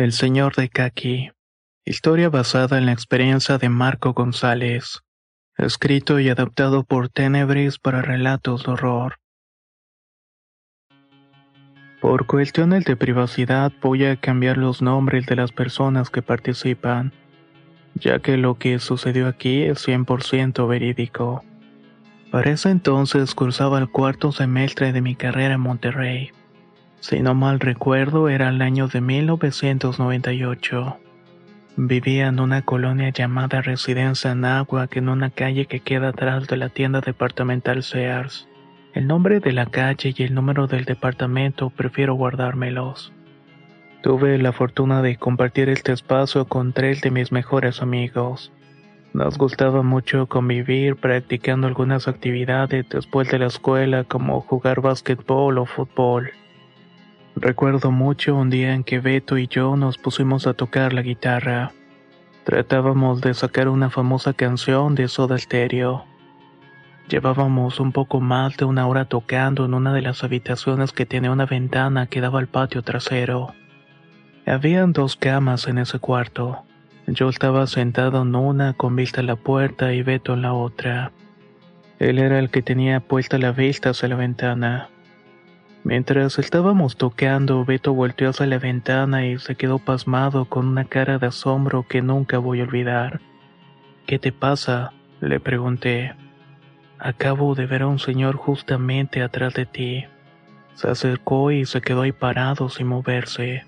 El Señor de Kaki. Historia basada en la experiencia de Marco González. Escrito y adaptado por Tenebris para relatos de horror. Por cuestiones de privacidad voy a cambiar los nombres de las personas que participan, ya que lo que sucedió aquí es 100% verídico. Para ese entonces cursaba el cuarto semestre de mi carrera en Monterrey. Si no mal recuerdo, era el año de 1998. Vivía en una colonia llamada Residencia Anáhuac en una calle que queda atrás de la tienda departamental Sears. El nombre de la calle y el número del departamento prefiero guardármelos. Tuve la fortuna de compartir este espacio con tres de mis mejores amigos. Nos gustaba mucho convivir practicando algunas actividades después de la escuela como jugar básquetbol o fútbol. Recuerdo mucho un día en que Beto y yo nos pusimos a tocar la guitarra. Tratábamos de sacar una famosa canción de Soda Stereo. Llevábamos un poco más de una hora tocando en una de las habitaciones que tiene una ventana que daba al patio trasero. Habían dos camas en ese cuarto. Yo estaba sentado en una con vista a la puerta y Beto en la otra. Él era el que tenía puesta la vista hacia la ventana. Mientras estábamos tocando, Beto volteó hacia la ventana y se quedó pasmado con una cara de asombro que nunca voy a olvidar. ¿Qué te pasa? le pregunté. Acabo de ver a un señor justamente atrás de ti. Se acercó y se quedó ahí parado sin moverse.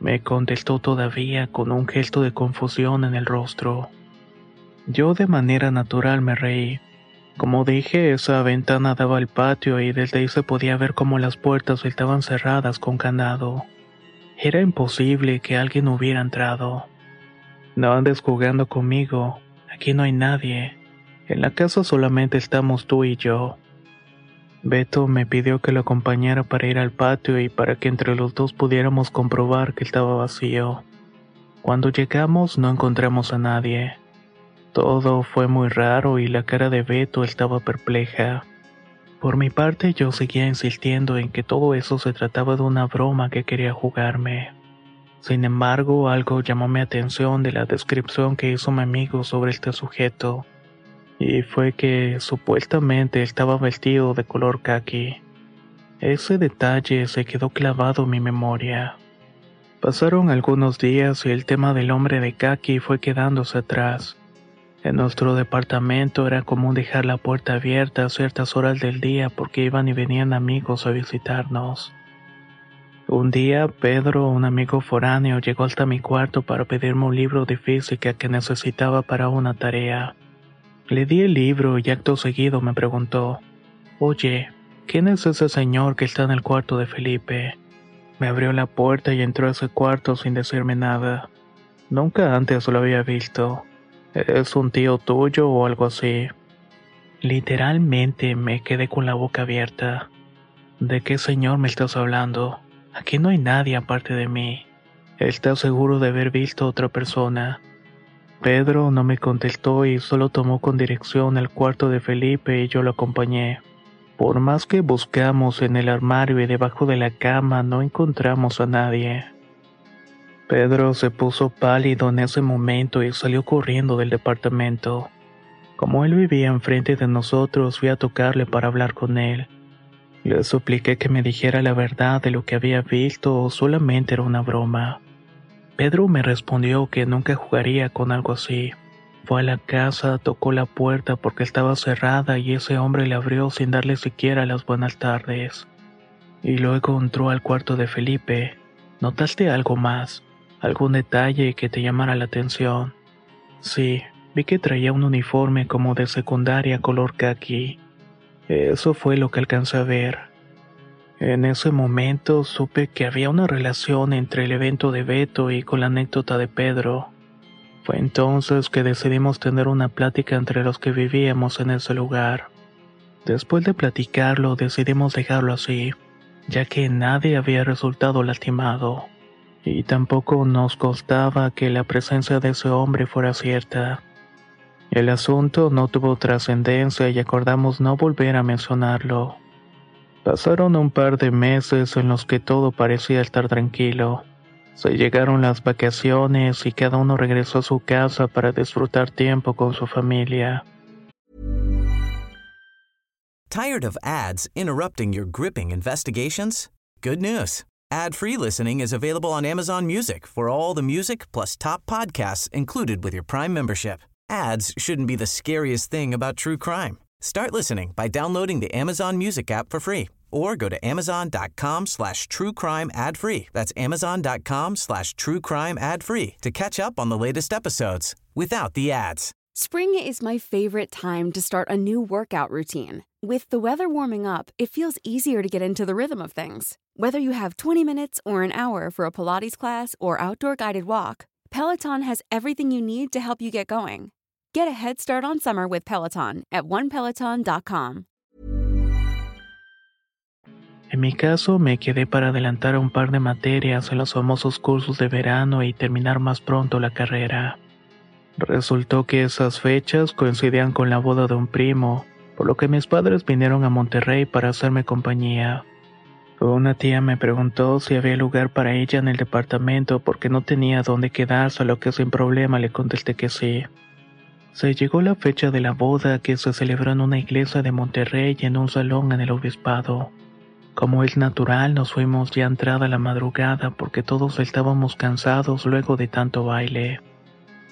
Me contestó todavía con un gesto de confusión en el rostro. Yo de manera natural me reí. Como dije, esa ventana daba al patio y desde ahí se podía ver cómo las puertas estaban cerradas con candado. Era imposible que alguien hubiera entrado. No andes jugando conmigo, aquí no hay nadie. En la casa solamente estamos tú y yo. Beto me pidió que lo acompañara para ir al patio y para que entre los dos pudiéramos comprobar que estaba vacío. Cuando llegamos no encontramos a nadie. Todo fue muy raro y la cara de Beto estaba perpleja. Por mi parte yo seguía insistiendo en que todo eso se trataba de una broma que quería jugarme. Sin embargo, algo llamó mi atención de la descripción que hizo mi amigo sobre este sujeto, y fue que supuestamente estaba vestido de color khaki. Ese detalle se quedó clavado en mi memoria. Pasaron algunos días y el tema del hombre de khaki fue quedándose atrás. En nuestro departamento era común dejar la puerta abierta a ciertas horas del día porque iban y venían amigos a visitarnos. Un día, Pedro, un amigo foráneo, llegó hasta mi cuarto para pedirme un libro de física que necesitaba para una tarea. Le di el libro y acto seguido me preguntó, Oye, ¿quién es ese señor que está en el cuarto de Felipe? Me abrió la puerta y entró a ese cuarto sin decirme nada. Nunca antes lo había visto. ¿Es un tío tuyo o algo así? Literalmente me quedé con la boca abierta. ¿De qué señor me estás hablando? Aquí no hay nadie aparte de mí. ¿Estás seguro de haber visto a otra persona? Pedro no me contestó y solo tomó con dirección el cuarto de Felipe y yo lo acompañé. Por más que buscamos en el armario y debajo de la cama, no encontramos a nadie. Pedro se puso pálido en ese momento y salió corriendo del departamento. Como él vivía enfrente de nosotros, fui a tocarle para hablar con él. Le supliqué que me dijera la verdad de lo que había visto o solamente era una broma. Pedro me respondió que nunca jugaría con algo así. Fue a la casa, tocó la puerta porque estaba cerrada y ese hombre le abrió sin darle siquiera las buenas tardes. Y luego entró al cuarto de Felipe. ¿Notaste algo más? ¿Algún detalle que te llamara la atención? Sí, Vi que traía un uniforme como de secundaria color khaki. Eso fue lo que alcancé a ver. En ese momento supe que había una relación entre el evento de Beto y con la anécdota de Pedro. Fue entonces que decidimos tener una plática entre los que vivíamos en ese lugar. Después de platicarlo decidimos dejarlo así, ya que nadie había resultado lastimado, y tampoco nos costaba que la presencia de ese hombre fuera cierta. El asunto no tuvo trascendencia y acordamos no volver a mencionarlo. Pasaron un par de meses en los que todo parecía estar tranquilo. Se llegaron las vacaciones y cada uno regresó a su casa para disfrutar tiempo con su familia. Tired of ads interrupting your gripping investigations? Good news. Ad-free listening is available on Amazon Music for all the music plus top podcasts included with your Prime membership. Ads shouldn't be the scariest thing about true crime. Start listening by downloading the Amazon Music app for free or go to amazon.com slash true crime ad free. That's amazon.com slash true crime ad free to catch up on the latest episodes without the ads. Spring is my favorite time to start a new workout routine. With the weather warming up, it feels easier to get into the rhythm of things. Whether you have 20 minutes or an hour for a Pilates class or outdoor guided walk, Peloton has everything you need to help you get going. Get a head start on summer with Peloton at onepeloton.com. En mi caso, me quedé para adelantar un par de materias en los famosos cursos de verano y terminar más pronto la carrera. Resultó que esas fechas coincidían con la boda de un primo, por lo que mis padres vinieron a Monterrey para hacerme compañía. Una tía me preguntó si había lugar para ella en el departamento porque no tenía dónde quedarse, a lo que sin problema le contesté que sí. Se llegó la fecha de la boda que se celebró en una iglesia de Monterrey y en un salón en el obispado. Como es natural, nos fuimos ya entrada la madrugada porque todos estábamos cansados luego de tanto baile.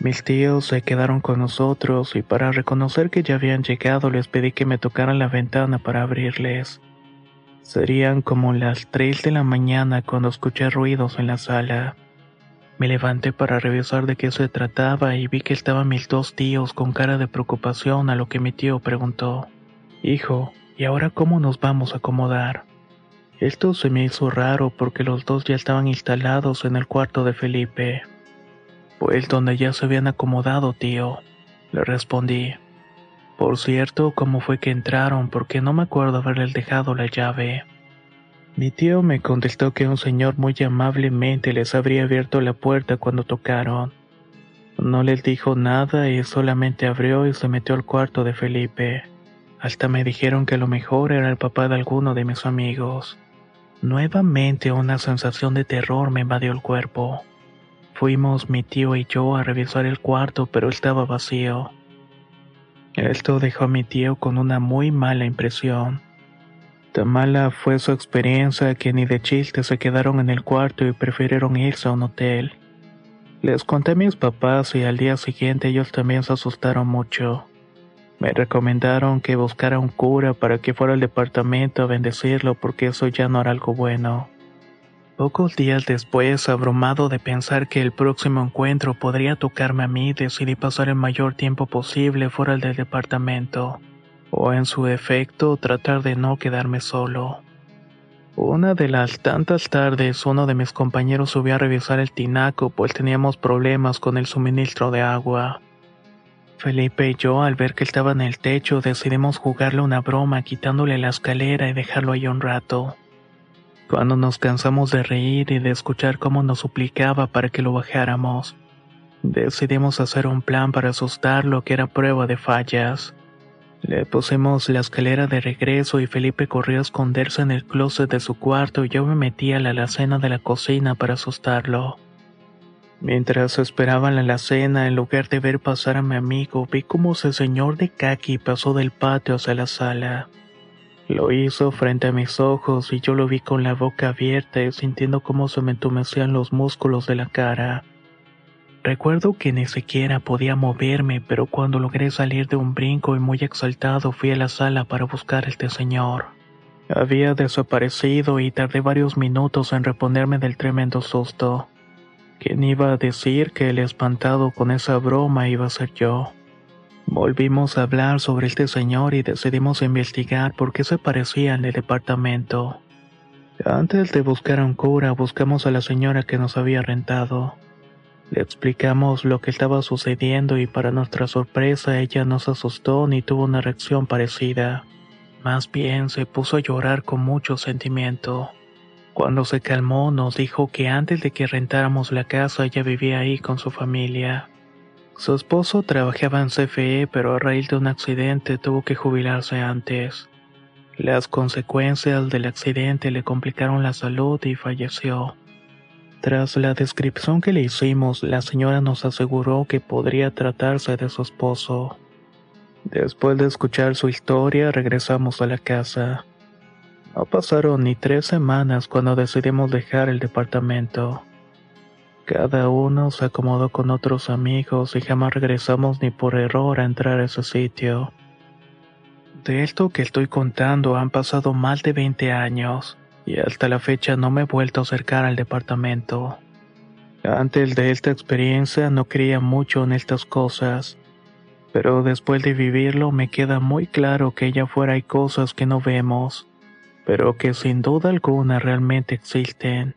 Mis tíos se quedaron con nosotros y para reconocer que ya habían llegado les pedí que me tocaran la ventana para abrirles. Serían como las 3 de la mañana cuando escuché ruidos en la sala. Me levanté para revisar de qué se trataba y vi que estaban mis dos tíos con cara de preocupación a lo que mi tío preguntó. Hijo, ¿y ahora cómo nos vamos a acomodar? Esto se me hizo raro porque los dos ya estaban instalados en el cuarto de Felipe. Pues donde ya se habían acomodado, tío, le respondí. Por cierto, ¿cómo fue que entraron? Porque no me acuerdo haberles dejado la llave. Mi tío me contestó que un señor muy amablemente les habría abierto la puerta cuando tocaron. No les dijo nada y solamente abrió y se metió al cuarto de Felipe. Hasta me dijeron que lo mejor era el papá de alguno de mis amigos. Nuevamente una sensación de terror me invadió el cuerpo. Fuimos mi tío y yo a revisar el cuarto, pero estaba vacío. Esto dejó a mi tío con una muy mala impresión. Tan mala fue su experiencia que ni de chiste se quedaron en el cuarto y prefirieron irse a un hotel. Les conté a mis papás y al día siguiente ellos también se asustaron mucho. Me recomendaron que buscara un cura para que fuera al departamento a bendecirlo porque eso ya no era algo bueno. Pocos días después, abrumado de pensar que el próximo encuentro podría tocarme a mí, decidí pasar el mayor tiempo posible fuera del departamento o en su efecto tratar de no quedarme solo. Una de las tantas tardes uno de mis compañeros subió a revisar el tinaco pues teníamos problemas con el suministro de agua. Felipe y yo al ver que estaba en el techo decidimos jugarle una broma quitándole la escalera y dejarlo ahí un rato. Cuando nos cansamos de reír y de escuchar cómo nos suplicaba para que lo bajáramos, decidimos hacer un plan para asustarlo que era prueba de fallas. Le pusimos la escalera de regreso y Felipe corrió a esconderse en el closet de su cuarto y yo me metí a la alacena de la cocina para asustarlo. Mientras esperaba la alacena, en lugar de ver pasar a mi amigo, vi como ese señor de kaki pasó del patio hacia la sala. Lo hizo frente a mis ojos y yo lo vi con la boca abierta y sintiendo cómo se me entumecían los músculos de la cara. Recuerdo que ni siquiera podía moverme, pero cuando logré salir de un brinco y muy exaltado fui a la sala para buscar a este señor. Había desaparecido y tardé varios minutos en reponerme del tremendo susto. ¿Quién iba a decir que el espantado con esa broma iba a ser yo? Volvimos a hablar sobre este señor y decidimos investigar por qué se parecía en el departamento. Antes de buscar a un cura, buscamos a la señora que nos había rentado. Le explicamos lo que estaba sucediendo y para nuestra sorpresa ella no se asustó ni tuvo una reacción parecida. Más bien se puso a llorar con mucho sentimiento. Cuando se calmó nos dijo que antes de que rentáramos la casa ella vivía ahí con su familia. Su esposo trabajaba en CFE, pero a raíz de un accidente tuvo que jubilarse antes. Las consecuencias del accidente le complicaron la salud y falleció. Tras la descripción que le hicimos, la señora nos aseguró que podría tratarse de su esposo. Después de escuchar su historia, regresamos a la casa. No pasaron ni tres semanas cuando decidimos dejar el departamento. Cada uno se acomodó con otros amigos y jamás regresamos ni por error a entrar a ese sitio. De esto que estoy contando han pasado más de 20 años y hasta la fecha no me he vuelto a acercar al departamento. Antes de esta experiencia no creía mucho en estas cosas, pero después de vivirlo me queda muy claro que allá afuera hay cosas que no vemos, pero que sin duda alguna realmente existen.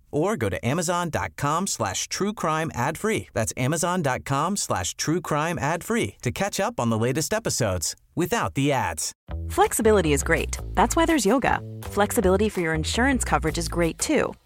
or go to amazon.com slash true crime ad free. That's amazon.com slash true crime ad free to catch up on the latest episodes without the ads. Flexibility is great. That's why there's yoga. Flexibility for your insurance coverage is great too.